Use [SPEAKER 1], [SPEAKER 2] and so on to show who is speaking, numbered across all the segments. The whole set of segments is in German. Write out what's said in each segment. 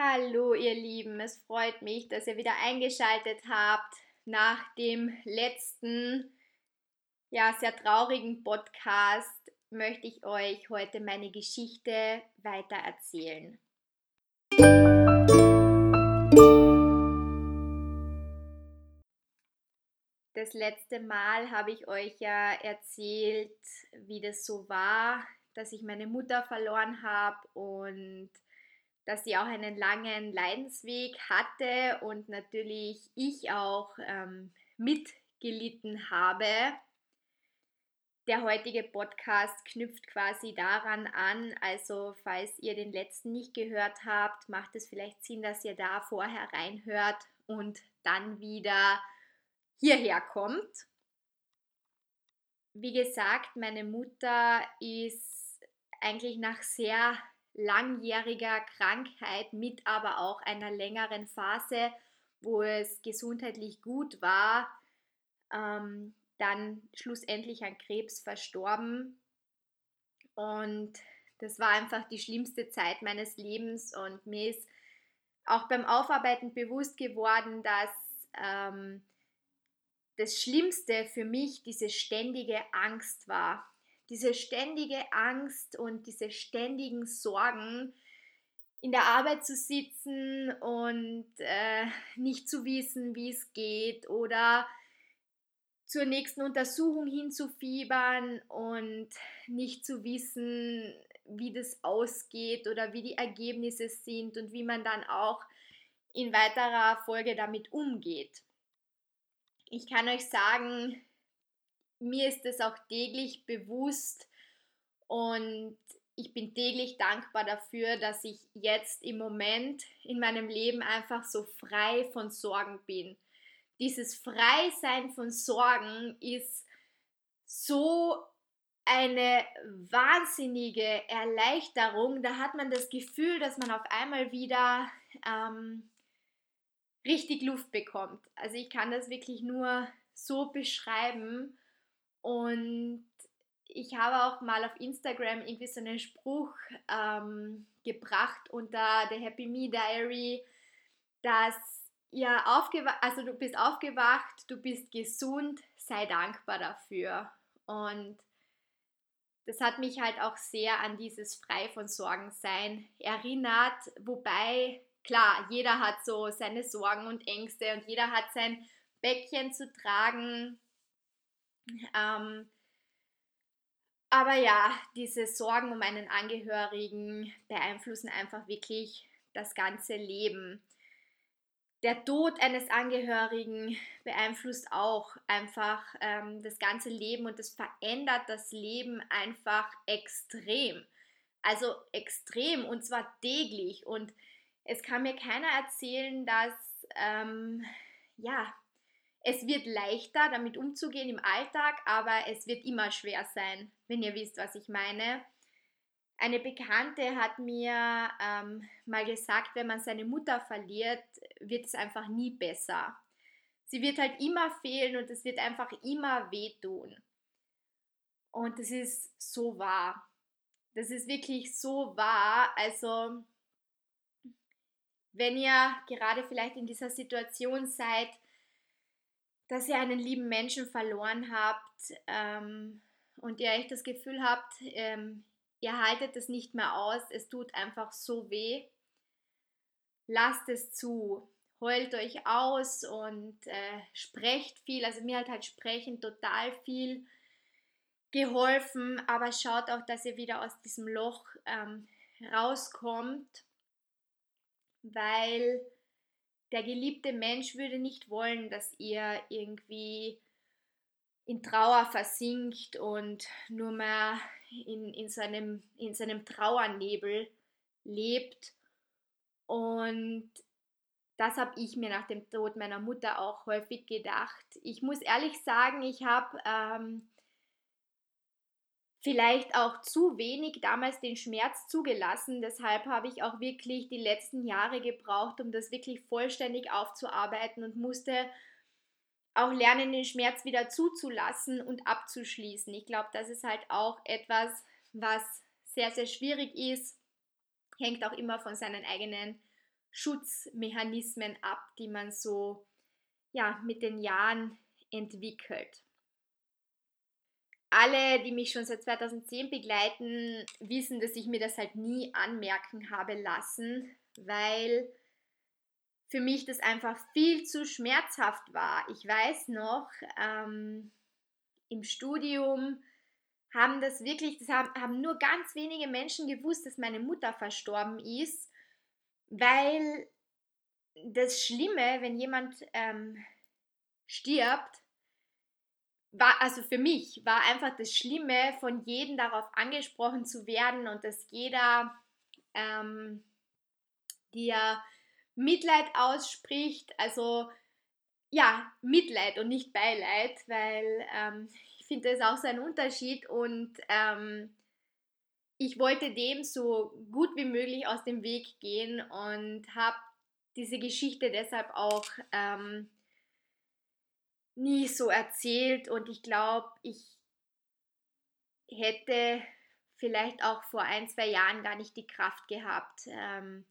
[SPEAKER 1] Hallo ihr Lieben, es freut mich, dass ihr wieder eingeschaltet habt nach dem letzten, ja, sehr traurigen Podcast möchte ich euch heute meine Geschichte weiter erzählen. Das letzte Mal habe ich euch ja erzählt, wie das so war, dass ich meine Mutter verloren habe und dass sie auch einen langen Leidensweg hatte und natürlich ich auch ähm, mitgelitten habe. Der heutige Podcast knüpft quasi daran an, also falls ihr den letzten nicht gehört habt, macht es vielleicht Sinn, dass ihr da vorher reinhört und dann wieder hierher kommt. Wie gesagt, meine Mutter ist eigentlich nach sehr langjähriger Krankheit mit aber auch einer längeren Phase, wo es gesundheitlich gut war, ähm, dann schlussendlich an Krebs verstorben. Und das war einfach die schlimmste Zeit meines Lebens und mir ist auch beim Aufarbeiten bewusst geworden, dass ähm, das Schlimmste für mich diese ständige Angst war diese ständige Angst und diese ständigen Sorgen, in der Arbeit zu sitzen und äh, nicht zu wissen, wie es geht oder zur nächsten Untersuchung hinzufiebern und nicht zu wissen, wie das ausgeht oder wie die Ergebnisse sind und wie man dann auch in weiterer Folge damit umgeht. Ich kann euch sagen, mir ist es auch täglich bewusst und ich bin täglich dankbar dafür, dass ich jetzt im Moment in meinem Leben einfach so frei von Sorgen bin. Dieses Freisein von Sorgen ist so eine wahnsinnige Erleichterung. Da hat man das Gefühl, dass man auf einmal wieder ähm, richtig Luft bekommt. Also ich kann das wirklich nur so beschreiben. Und ich habe auch mal auf Instagram irgendwie so einen Spruch ähm, gebracht unter der Happy Me Diary, dass ja aufgewacht, also du bist aufgewacht, du bist gesund, sei dankbar dafür. Und das hat mich halt auch sehr an dieses Frei von Sorgen sein erinnert, wobei klar, jeder hat so seine Sorgen und Ängste und jeder hat sein Päckchen zu tragen ähm, aber ja, diese Sorgen um einen Angehörigen beeinflussen einfach wirklich das ganze Leben. Der Tod eines Angehörigen beeinflusst auch einfach ähm, das ganze Leben und das verändert das Leben einfach extrem. Also extrem und zwar täglich. Und es kann mir keiner erzählen, dass ähm, ja, es wird leichter, damit umzugehen im Alltag, aber es wird immer schwer sein, wenn ihr wisst, was ich meine. Eine Bekannte hat mir ähm, mal gesagt, wenn man seine Mutter verliert, wird es einfach nie besser. Sie wird halt immer fehlen und es wird einfach immer wehtun. Und das ist so wahr. Das ist wirklich so wahr. Also, wenn ihr gerade vielleicht in dieser Situation seid, dass ihr einen lieben Menschen verloren habt ähm, und ihr echt das Gefühl habt, ähm, ihr haltet es nicht mehr aus, es tut einfach so weh. Lasst es zu, heult euch aus und äh, sprecht viel. Also mir hat halt Sprechen total viel geholfen, aber schaut auch, dass ihr wieder aus diesem Loch ähm, rauskommt, weil der geliebte Mensch würde nicht wollen, dass ihr irgendwie in Trauer versinkt und nur mehr in, in, seinem, in seinem Trauernebel lebt. Und das habe ich mir nach dem Tod meiner Mutter auch häufig gedacht. Ich muss ehrlich sagen, ich habe ähm, vielleicht auch zu wenig damals den Schmerz zugelassen. Deshalb habe ich auch wirklich die letzten Jahre gebraucht, um das wirklich vollständig aufzuarbeiten und musste auch lernen, den Schmerz wieder zuzulassen und abzuschließen. Ich glaube, das ist halt auch etwas, was sehr, sehr schwierig ist. Hängt auch immer von seinen eigenen Schutzmechanismen ab, die man so ja, mit den Jahren entwickelt. Alle, die mich schon seit 2010 begleiten, wissen, dass ich mir das halt nie anmerken habe lassen, weil für mich das einfach viel zu schmerzhaft war. Ich weiß noch, ähm, im Studium haben das wirklich, das haben, haben nur ganz wenige Menschen gewusst, dass meine Mutter verstorben ist, weil das Schlimme, wenn jemand ähm, stirbt, war, also für mich, war einfach das Schlimme, von jedem darauf angesprochen zu werden und dass jeder ähm, dir Mitleid ausspricht, also ja, Mitleid und nicht Beileid, weil ähm, ich finde, das ist auch so ein Unterschied und ähm, ich wollte dem so gut wie möglich aus dem Weg gehen und habe diese Geschichte deshalb auch ähm, nie so erzählt und ich glaube, ich hätte vielleicht auch vor ein, zwei Jahren gar nicht die Kraft gehabt, ähm,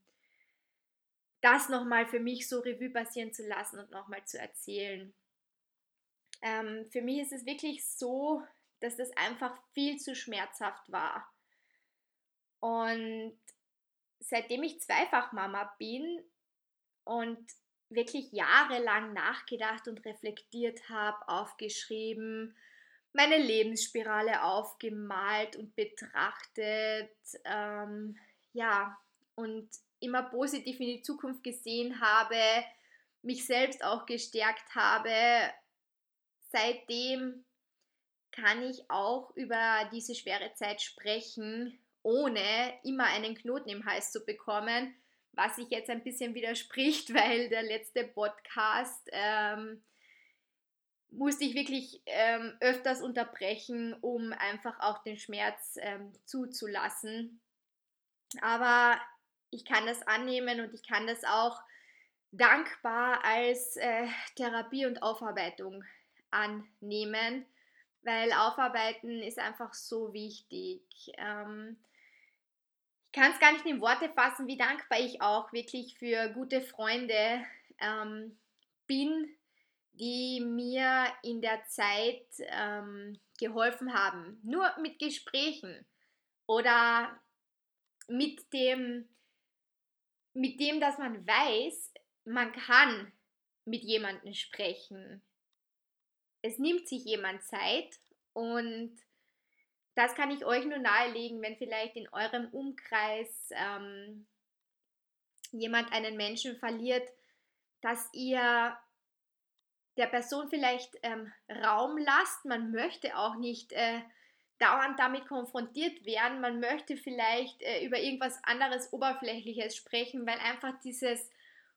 [SPEAKER 1] das nochmal für mich so Revue passieren zu lassen und nochmal zu erzählen. Ähm, für mich ist es wirklich so, dass das einfach viel zu schmerzhaft war. Und seitdem ich zweifach Mama bin und wirklich jahrelang nachgedacht und reflektiert habe, aufgeschrieben, meine Lebensspirale aufgemalt und betrachtet, ähm, ja, und immer positiv in die Zukunft gesehen habe, mich selbst auch gestärkt habe. Seitdem kann ich auch über diese schwere Zeit sprechen, ohne immer einen Knoten im Hals zu bekommen, was sich jetzt ein bisschen widerspricht, weil der letzte Podcast ähm, musste ich wirklich ähm, öfters unterbrechen, um einfach auch den Schmerz ähm, zuzulassen. Aber ich kann das annehmen und ich kann das auch dankbar als äh, Therapie und Aufarbeitung annehmen, weil Aufarbeiten ist einfach so wichtig. Ähm, ich kann es gar nicht in Worte fassen, wie dankbar ich auch wirklich für gute Freunde ähm, bin, die mir in der Zeit ähm, geholfen haben. Nur mit Gesprächen oder mit dem mit dem, dass man weiß, man kann mit jemandem sprechen. Es nimmt sich jemand Zeit und das kann ich euch nur nahelegen, wenn vielleicht in eurem Umkreis ähm, jemand einen Menschen verliert, dass ihr der Person vielleicht ähm, Raum lasst. Man möchte auch nicht äh, dauernd damit konfrontiert werden. Man möchte vielleicht äh, über irgendwas anderes Oberflächliches sprechen, weil einfach dieses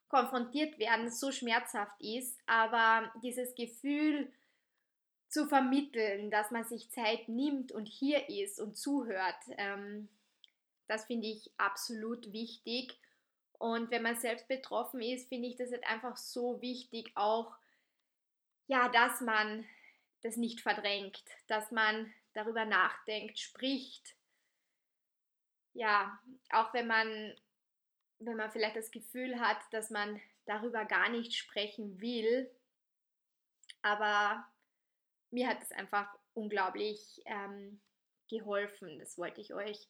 [SPEAKER 1] konfrontiert werden so schmerzhaft ist. Aber dieses Gefühl zu vermitteln, dass man sich Zeit nimmt und hier ist und zuhört, ähm, das finde ich absolut wichtig. Und wenn man selbst betroffen ist, finde ich das halt einfach so wichtig, auch ja, dass man das nicht verdrängt, dass man darüber nachdenkt, spricht. Ja, auch wenn man, wenn man vielleicht das Gefühl hat, dass man darüber gar nicht sprechen will. Aber mir hat es einfach unglaublich ähm, geholfen. Das wollte ich euch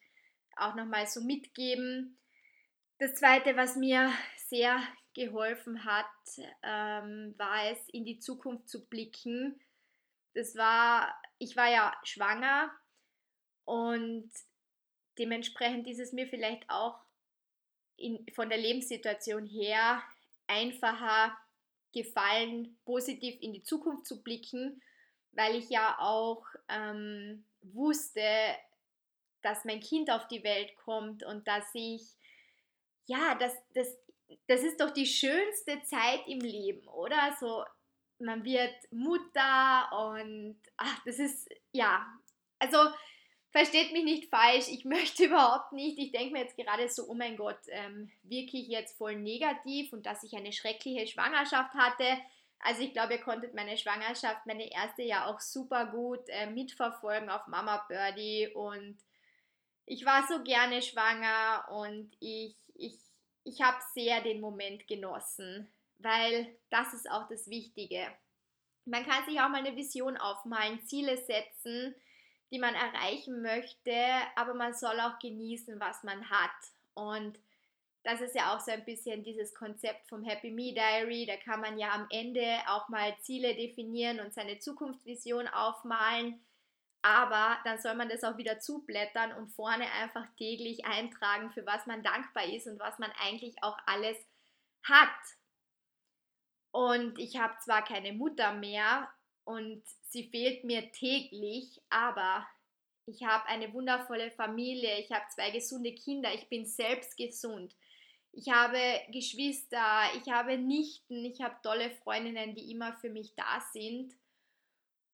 [SPEAKER 1] auch nochmal so mitgeben. Das Zweite, was mir sehr geholfen hat, ähm, war es, in die Zukunft zu blicken das war, ich war ja schwanger und dementsprechend ist es mir vielleicht auch in, von der Lebenssituation her einfacher gefallen, positiv in die Zukunft zu blicken, weil ich ja auch ähm, wusste, dass mein Kind auf die Welt kommt und dass ich, ja, das, das, das ist doch die schönste Zeit im Leben, oder? So man wird Mutter und ach, das ist, ja, also versteht mich nicht falsch, ich möchte überhaupt nicht, ich denke mir jetzt gerade so, oh mein Gott, ähm, wirklich jetzt voll negativ und dass ich eine schreckliche Schwangerschaft hatte. Also ich glaube, ihr konntet meine Schwangerschaft, meine erste ja auch super gut äh, mitverfolgen auf Mama Birdie und ich war so gerne schwanger und ich, ich ich habe sehr den Moment genossen, weil das ist auch das Wichtige. Man kann sich auch mal eine Vision aufmalen, Ziele setzen, die man erreichen möchte, aber man soll auch genießen, was man hat. Und das ist ja auch so ein bisschen dieses Konzept vom Happy Me Diary. Da kann man ja am Ende auch mal Ziele definieren und seine Zukunftsvision aufmalen. Aber dann soll man das auch wieder zublättern und vorne einfach täglich eintragen, für was man dankbar ist und was man eigentlich auch alles hat. Und ich habe zwar keine Mutter mehr und sie fehlt mir täglich, aber ich habe eine wundervolle Familie, ich habe zwei gesunde Kinder, ich bin selbst gesund. Ich habe Geschwister, ich habe Nichten, ich habe tolle Freundinnen, die immer für mich da sind.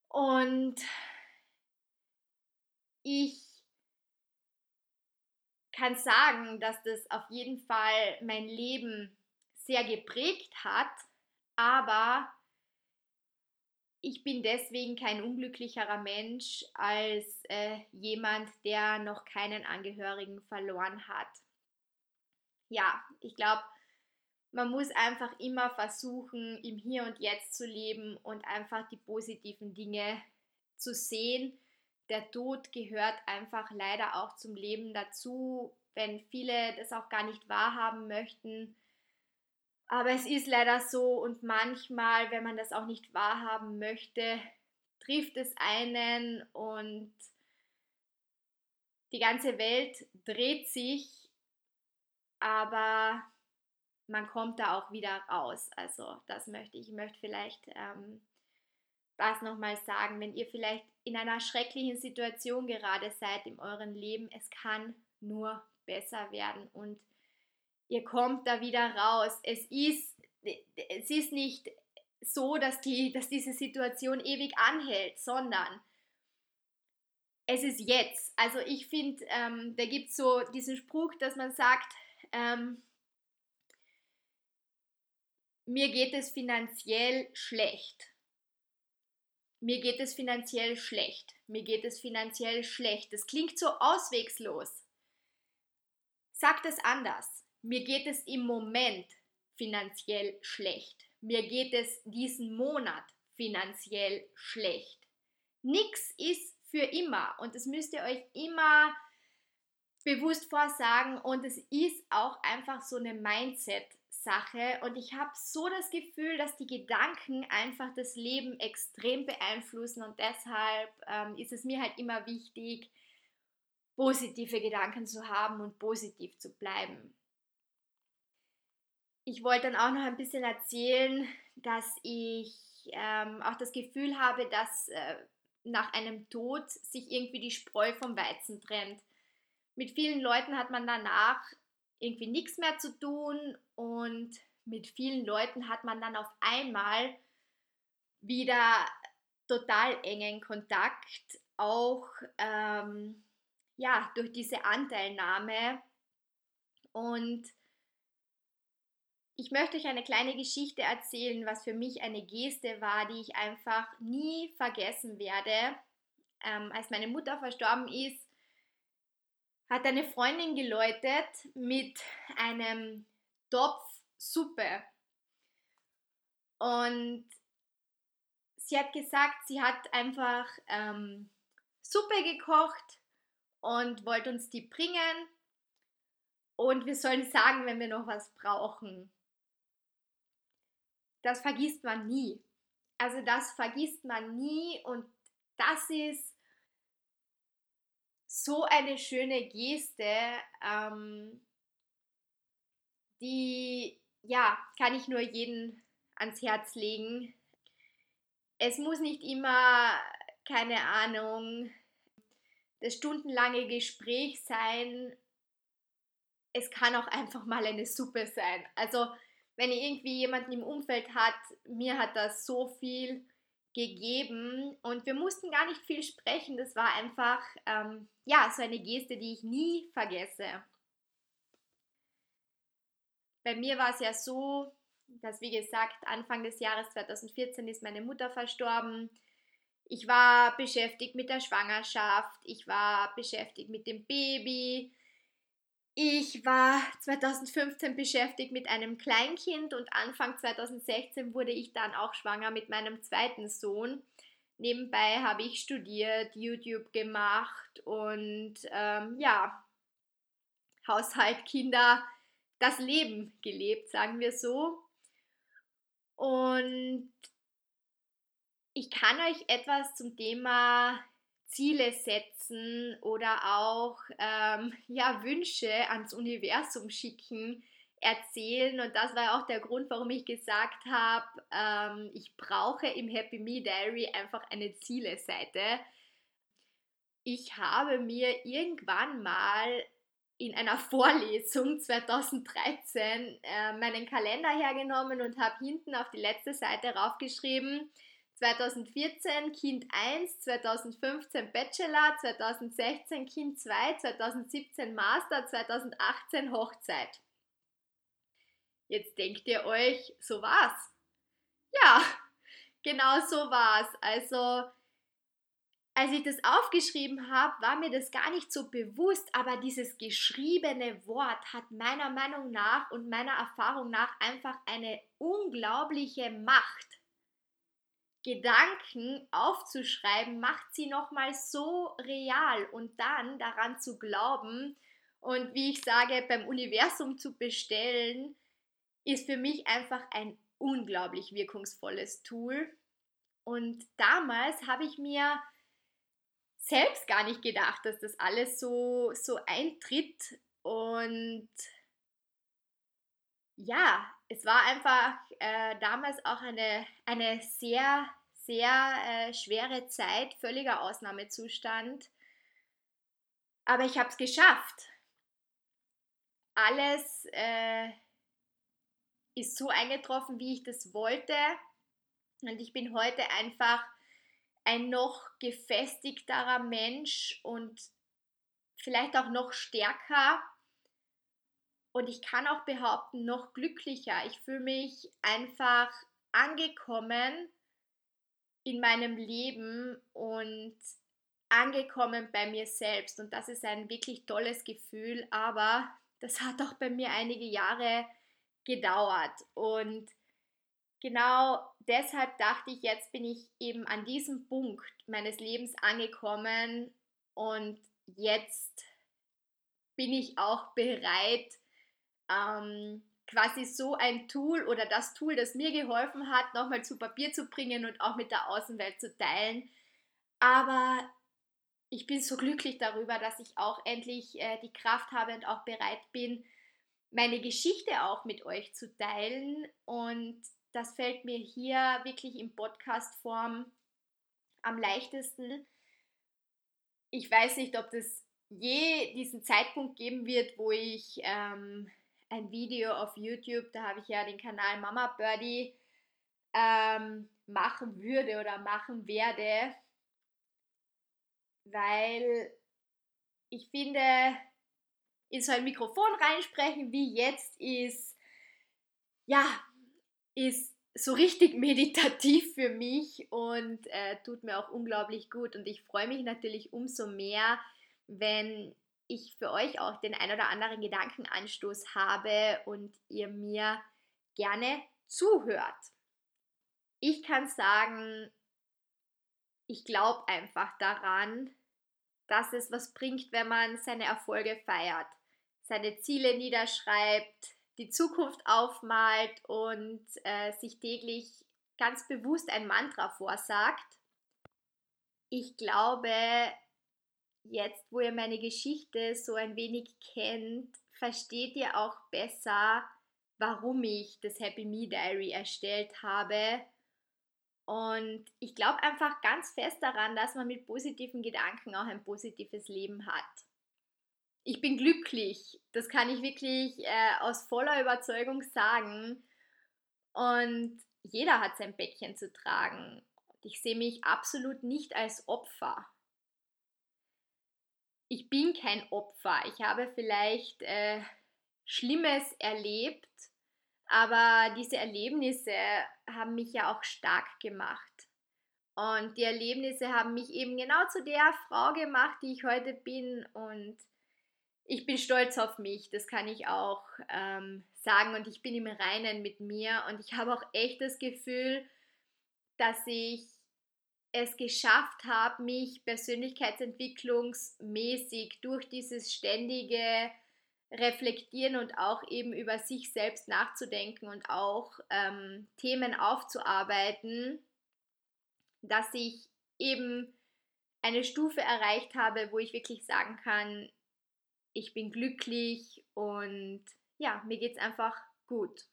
[SPEAKER 1] Und ich kann sagen, dass das auf jeden Fall mein Leben sehr geprägt hat, aber ich bin deswegen kein unglücklicherer Mensch als äh, jemand, der noch keinen Angehörigen verloren hat. Ja, ich glaube, man muss einfach immer versuchen, im Hier und Jetzt zu leben und einfach die positiven Dinge zu sehen. Der Tod gehört einfach leider auch zum Leben dazu, wenn viele das auch gar nicht wahrhaben möchten aber es ist leider so und manchmal, wenn man das auch nicht wahrhaben möchte, trifft es einen und die ganze Welt dreht sich, aber man kommt da auch wieder raus. Also das möchte ich. Ich möchte vielleicht ähm, das nochmal sagen, wenn ihr vielleicht in einer schrecklichen Situation gerade seid in eurem Leben, es kann nur besser werden und ihr kommt da wieder raus. Es ist, es ist nicht so, dass, die, dass diese Situation ewig anhält, sondern es ist jetzt. Also ich finde, ähm, da gibt es so diesen Spruch, dass man sagt, ähm, mir geht es finanziell schlecht. Mir geht es finanziell schlecht. Mir geht es finanziell schlecht. Das klingt so auswegslos. Sagt es anders mir geht es im Moment finanziell schlecht. Mir geht es diesen Monat finanziell schlecht. Nichts ist für immer und das müsst ihr euch immer bewusst vorsagen und es ist auch einfach so eine Mindset-Sache und ich habe so das Gefühl, dass die Gedanken einfach das Leben extrem beeinflussen und deshalb ähm, ist es mir halt immer wichtig, positive Gedanken zu haben und positiv zu bleiben ich wollte dann auch noch ein bisschen erzählen, dass ich ähm, auch das Gefühl habe, dass äh, nach einem Tod sich irgendwie die Spreu vom Weizen trennt. Mit vielen Leuten hat man danach irgendwie nichts mehr zu tun und mit vielen Leuten hat man dann auf einmal wieder total engen Kontakt, auch ähm, ja, durch diese Anteilnahme. Und ich möchte euch eine kleine Geschichte erzählen, was für mich eine Geste war, die ich einfach nie vergessen werde. Ähm, als meine Mutter verstorben ist, hat eine Freundin geläutet mit einem Topf Suppe. Und sie hat gesagt, sie hat einfach ähm, Suppe gekocht und wollte uns die bringen. Und wir sollen sagen, wenn wir noch was brauchen das vergisst man nie. Also das vergisst man nie und das ist so eine schöne Geste, ähm, die, ja, kann ich nur jeden ans Herz legen. Es muss nicht immer, keine Ahnung, das stundenlange Gespräch sein. Es kann auch einfach mal eine Suppe sein. Also wenn ihr irgendwie jemanden im Umfeld hat, mir hat das so viel gegeben und wir mussten gar nicht viel sprechen. Das war einfach, ähm, ja, so eine Geste, die ich nie vergesse. Bei mir war es ja so, dass, wie gesagt, Anfang des Jahres 2014 ist meine Mutter verstorben. Ich war beschäftigt mit der Schwangerschaft, ich war beschäftigt mit dem Baby, ich war 2015 beschäftigt mit einem Kleinkind und Anfang 2016 wurde ich dann auch schwanger mit meinem zweiten Sohn. Nebenbei habe ich studiert, YouTube gemacht und ähm, ja, Haushalt, Kinder, das Leben gelebt, sagen wir so. Und ich kann euch etwas zum Thema Ziele setzen oder auch ähm, ja, Wünsche ans Universum schicken, erzählen. Und das war auch der Grund, warum ich gesagt habe, ähm, ich brauche im Happy Me Diary einfach eine Ziele-Seite. Ich habe mir irgendwann mal in einer Vorlesung 2013 äh, meinen Kalender hergenommen und habe hinten auf die letzte Seite raufgeschrieben, 2014 Kind 1, 2015 Bachelor, 2016 Kind 2, 2017 Master, 2018 Hochzeit. Jetzt denkt ihr euch, so war's. Ja, genau so war's. Also, als ich das aufgeschrieben habe, war mir das gar nicht so bewusst, aber dieses geschriebene Wort hat meiner Meinung nach und meiner Erfahrung nach einfach eine unglaubliche Macht. Gedanken aufzuschreiben, macht sie nochmal so real und dann daran zu glauben und wie ich sage, beim Universum zu bestellen, ist für mich einfach ein unglaublich wirkungsvolles Tool. Und damals habe ich mir selbst gar nicht gedacht, dass das alles so, so eintritt. Und ja, es war einfach äh, damals auch eine, eine sehr sehr äh, schwere Zeit, völliger Ausnahmezustand. Aber ich habe es geschafft. Alles äh, ist so eingetroffen, wie ich das wollte. Und ich bin heute einfach ein noch gefestigterer Mensch und vielleicht auch noch stärker. Und ich kann auch behaupten, noch glücklicher. Ich fühle mich einfach angekommen in meinem Leben und angekommen bei mir selbst. Und das ist ein wirklich tolles Gefühl, aber das hat auch bei mir einige Jahre gedauert. Und genau deshalb dachte ich, jetzt bin ich eben an diesem Punkt meines Lebens angekommen und jetzt bin ich auch bereit, ähm, quasi so ein Tool oder das Tool, das mir geholfen hat, nochmal zu Papier zu bringen und auch mit der Außenwelt zu teilen. Aber ich bin so glücklich darüber, dass ich auch endlich äh, die Kraft habe und auch bereit bin, meine Geschichte auch mit euch zu teilen. Und das fällt mir hier wirklich in Podcast-Form am leichtesten. Ich weiß nicht, ob das je diesen Zeitpunkt geben wird, wo ich ähm, ein Video auf YouTube, da habe ich ja den Kanal Mama Birdie ähm, machen würde oder machen werde, weil ich finde, in so ein Mikrofon reinsprechen wie jetzt ist, ja, ist so richtig meditativ für mich und äh, tut mir auch unglaublich gut. Und ich freue mich natürlich umso mehr, wenn ich für euch auch den ein oder anderen Gedankenanstoß habe und ihr mir gerne zuhört. Ich kann sagen, ich glaube einfach daran, dass es was bringt, wenn man seine Erfolge feiert, seine Ziele niederschreibt, die Zukunft aufmalt und äh, sich täglich ganz bewusst ein Mantra vorsagt. Ich glaube, jetzt, wo ihr meine Geschichte so ein wenig kennt, versteht ihr auch besser, warum ich das Happy Me Diary erstellt habe. Und ich glaube einfach ganz fest daran, dass man mit positiven Gedanken auch ein positives Leben hat. Ich bin glücklich, das kann ich wirklich äh, aus voller Überzeugung sagen. Und jeder hat sein Päckchen zu tragen. Ich sehe mich absolut nicht als Opfer ich bin kein Opfer. Ich habe vielleicht äh, Schlimmes erlebt, aber diese Erlebnisse haben mich ja auch stark gemacht. Und die Erlebnisse haben mich eben genau zu der Frau gemacht, die ich heute bin. Und ich bin stolz auf mich, das kann ich auch ähm, sagen und ich bin im Reinen mit mir und ich habe auch echt das Gefühl, dass ich es geschafft habe, mich persönlichkeitsentwicklungsmäßig durch dieses ständige Reflektieren und auch eben über sich selbst nachzudenken und auch ähm, Themen aufzuarbeiten, dass ich eben eine Stufe erreicht habe, wo ich wirklich sagen kann, ich bin glücklich und ja, mir geht es einfach gut.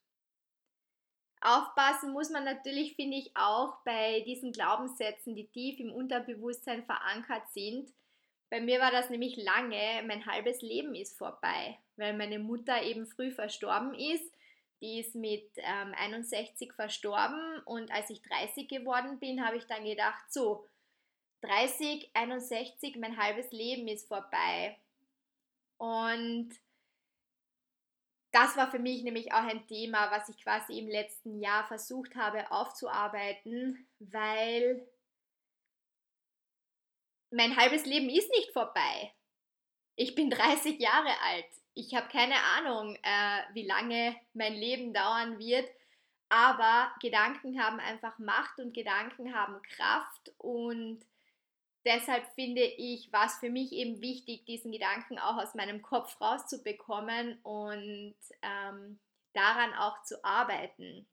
[SPEAKER 1] Aufpassen muss man natürlich, finde ich, auch bei diesen Glaubenssätzen, die tief im Unterbewusstsein verankert sind. Bei mir war das nämlich lange, mein halbes Leben ist vorbei, weil meine Mutter eben früh verstorben ist. Die ist mit ähm, 61 verstorben und als ich 30 geworden bin, habe ich dann gedacht, so, 30, 61, mein halbes Leben ist vorbei. Und das war für mich nämlich auch ein Thema, was ich quasi im letzten Jahr versucht habe aufzuarbeiten, weil mein halbes Leben ist nicht vorbei. Ich bin 30 Jahre alt. Ich habe keine Ahnung, äh, wie lange mein Leben dauern wird, aber Gedanken haben einfach Macht und Gedanken haben Kraft und deshalb finde ich, war es für mich eben wichtig, diesen Gedanken auch aus meinem Kopf rauszubekommen und ähm, daran auch zu arbeiten.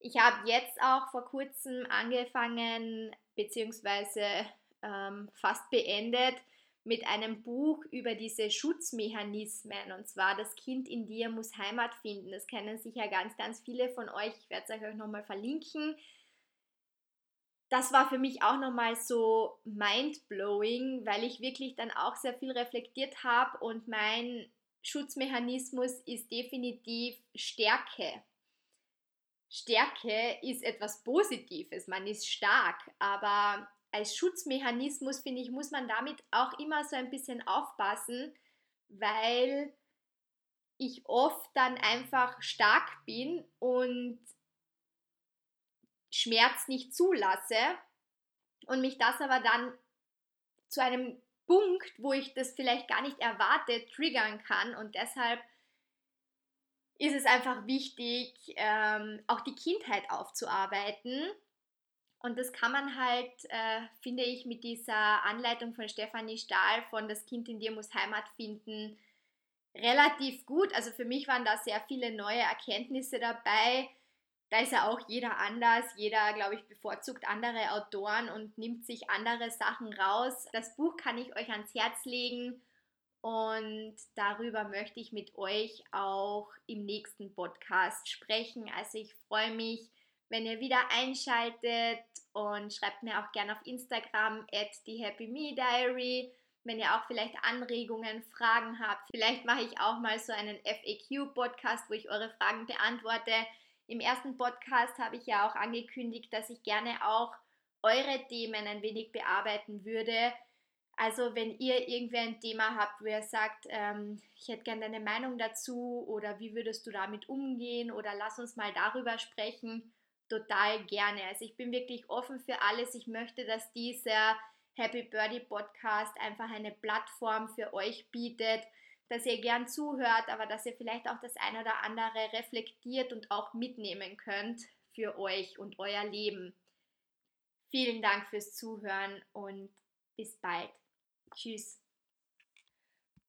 [SPEAKER 1] Ich habe jetzt auch vor kurzem angefangen, beziehungsweise ähm, fast beendet, mit einem Buch über diese Schutzmechanismen. Und zwar, das Kind in dir muss Heimat finden. Das kennen sicher ganz, ganz viele von euch. Ich werde es euch nochmal verlinken das war für mich auch nochmal so mind-blowing, weil ich wirklich dann auch sehr viel reflektiert habe und mein Schutzmechanismus ist definitiv Stärke. Stärke ist etwas Positives, man ist stark, aber als Schutzmechanismus, finde ich, muss man damit auch immer so ein bisschen aufpassen, weil ich oft dann einfach stark bin und Schmerz nicht zulasse und mich das aber dann zu einem Punkt, wo ich das vielleicht gar nicht erwarte, triggern kann und deshalb ist es einfach wichtig, ähm, auch die Kindheit aufzuarbeiten. Und das kann man halt, äh, finde ich, mit dieser Anleitung von Stefanie Stahl von Das Kind in dir muss Heimat finden, relativ gut. Also für mich waren da sehr viele neue Erkenntnisse dabei da ist ja auch jeder anders. Jeder, glaube ich, bevorzugt andere Autoren und nimmt sich andere Sachen raus. Das Buch kann ich euch ans Herz legen und darüber möchte ich mit euch auch im nächsten Podcast sprechen. Also ich freue mich, wenn ihr wieder einschaltet und schreibt mir auch gerne auf Instagram at die Happy Me Diary, wenn ihr auch vielleicht Anregungen, Fragen habt. Vielleicht mache ich auch mal so einen FAQ-Podcast, wo ich eure Fragen beantworte. Im ersten Podcast habe ich ja auch angekündigt, dass ich gerne auch eure Themen ein wenig bearbeiten würde. Also wenn ihr irgendwie ein Thema habt, wo ihr sagt, ähm, ich hätte gerne deine Meinung dazu oder wie würdest du damit umgehen oder lass uns mal darüber sprechen, total gerne. Also ich bin wirklich offen für alles. Ich möchte, dass dieser Happy Birdie Podcast einfach eine Plattform für euch bietet, dass ihr gern zuhört, aber dass ihr vielleicht auch das eine oder andere reflektiert und auch mitnehmen könnt für euch und euer Leben. Vielen Dank fürs Zuhören und bis bald. Tschüss.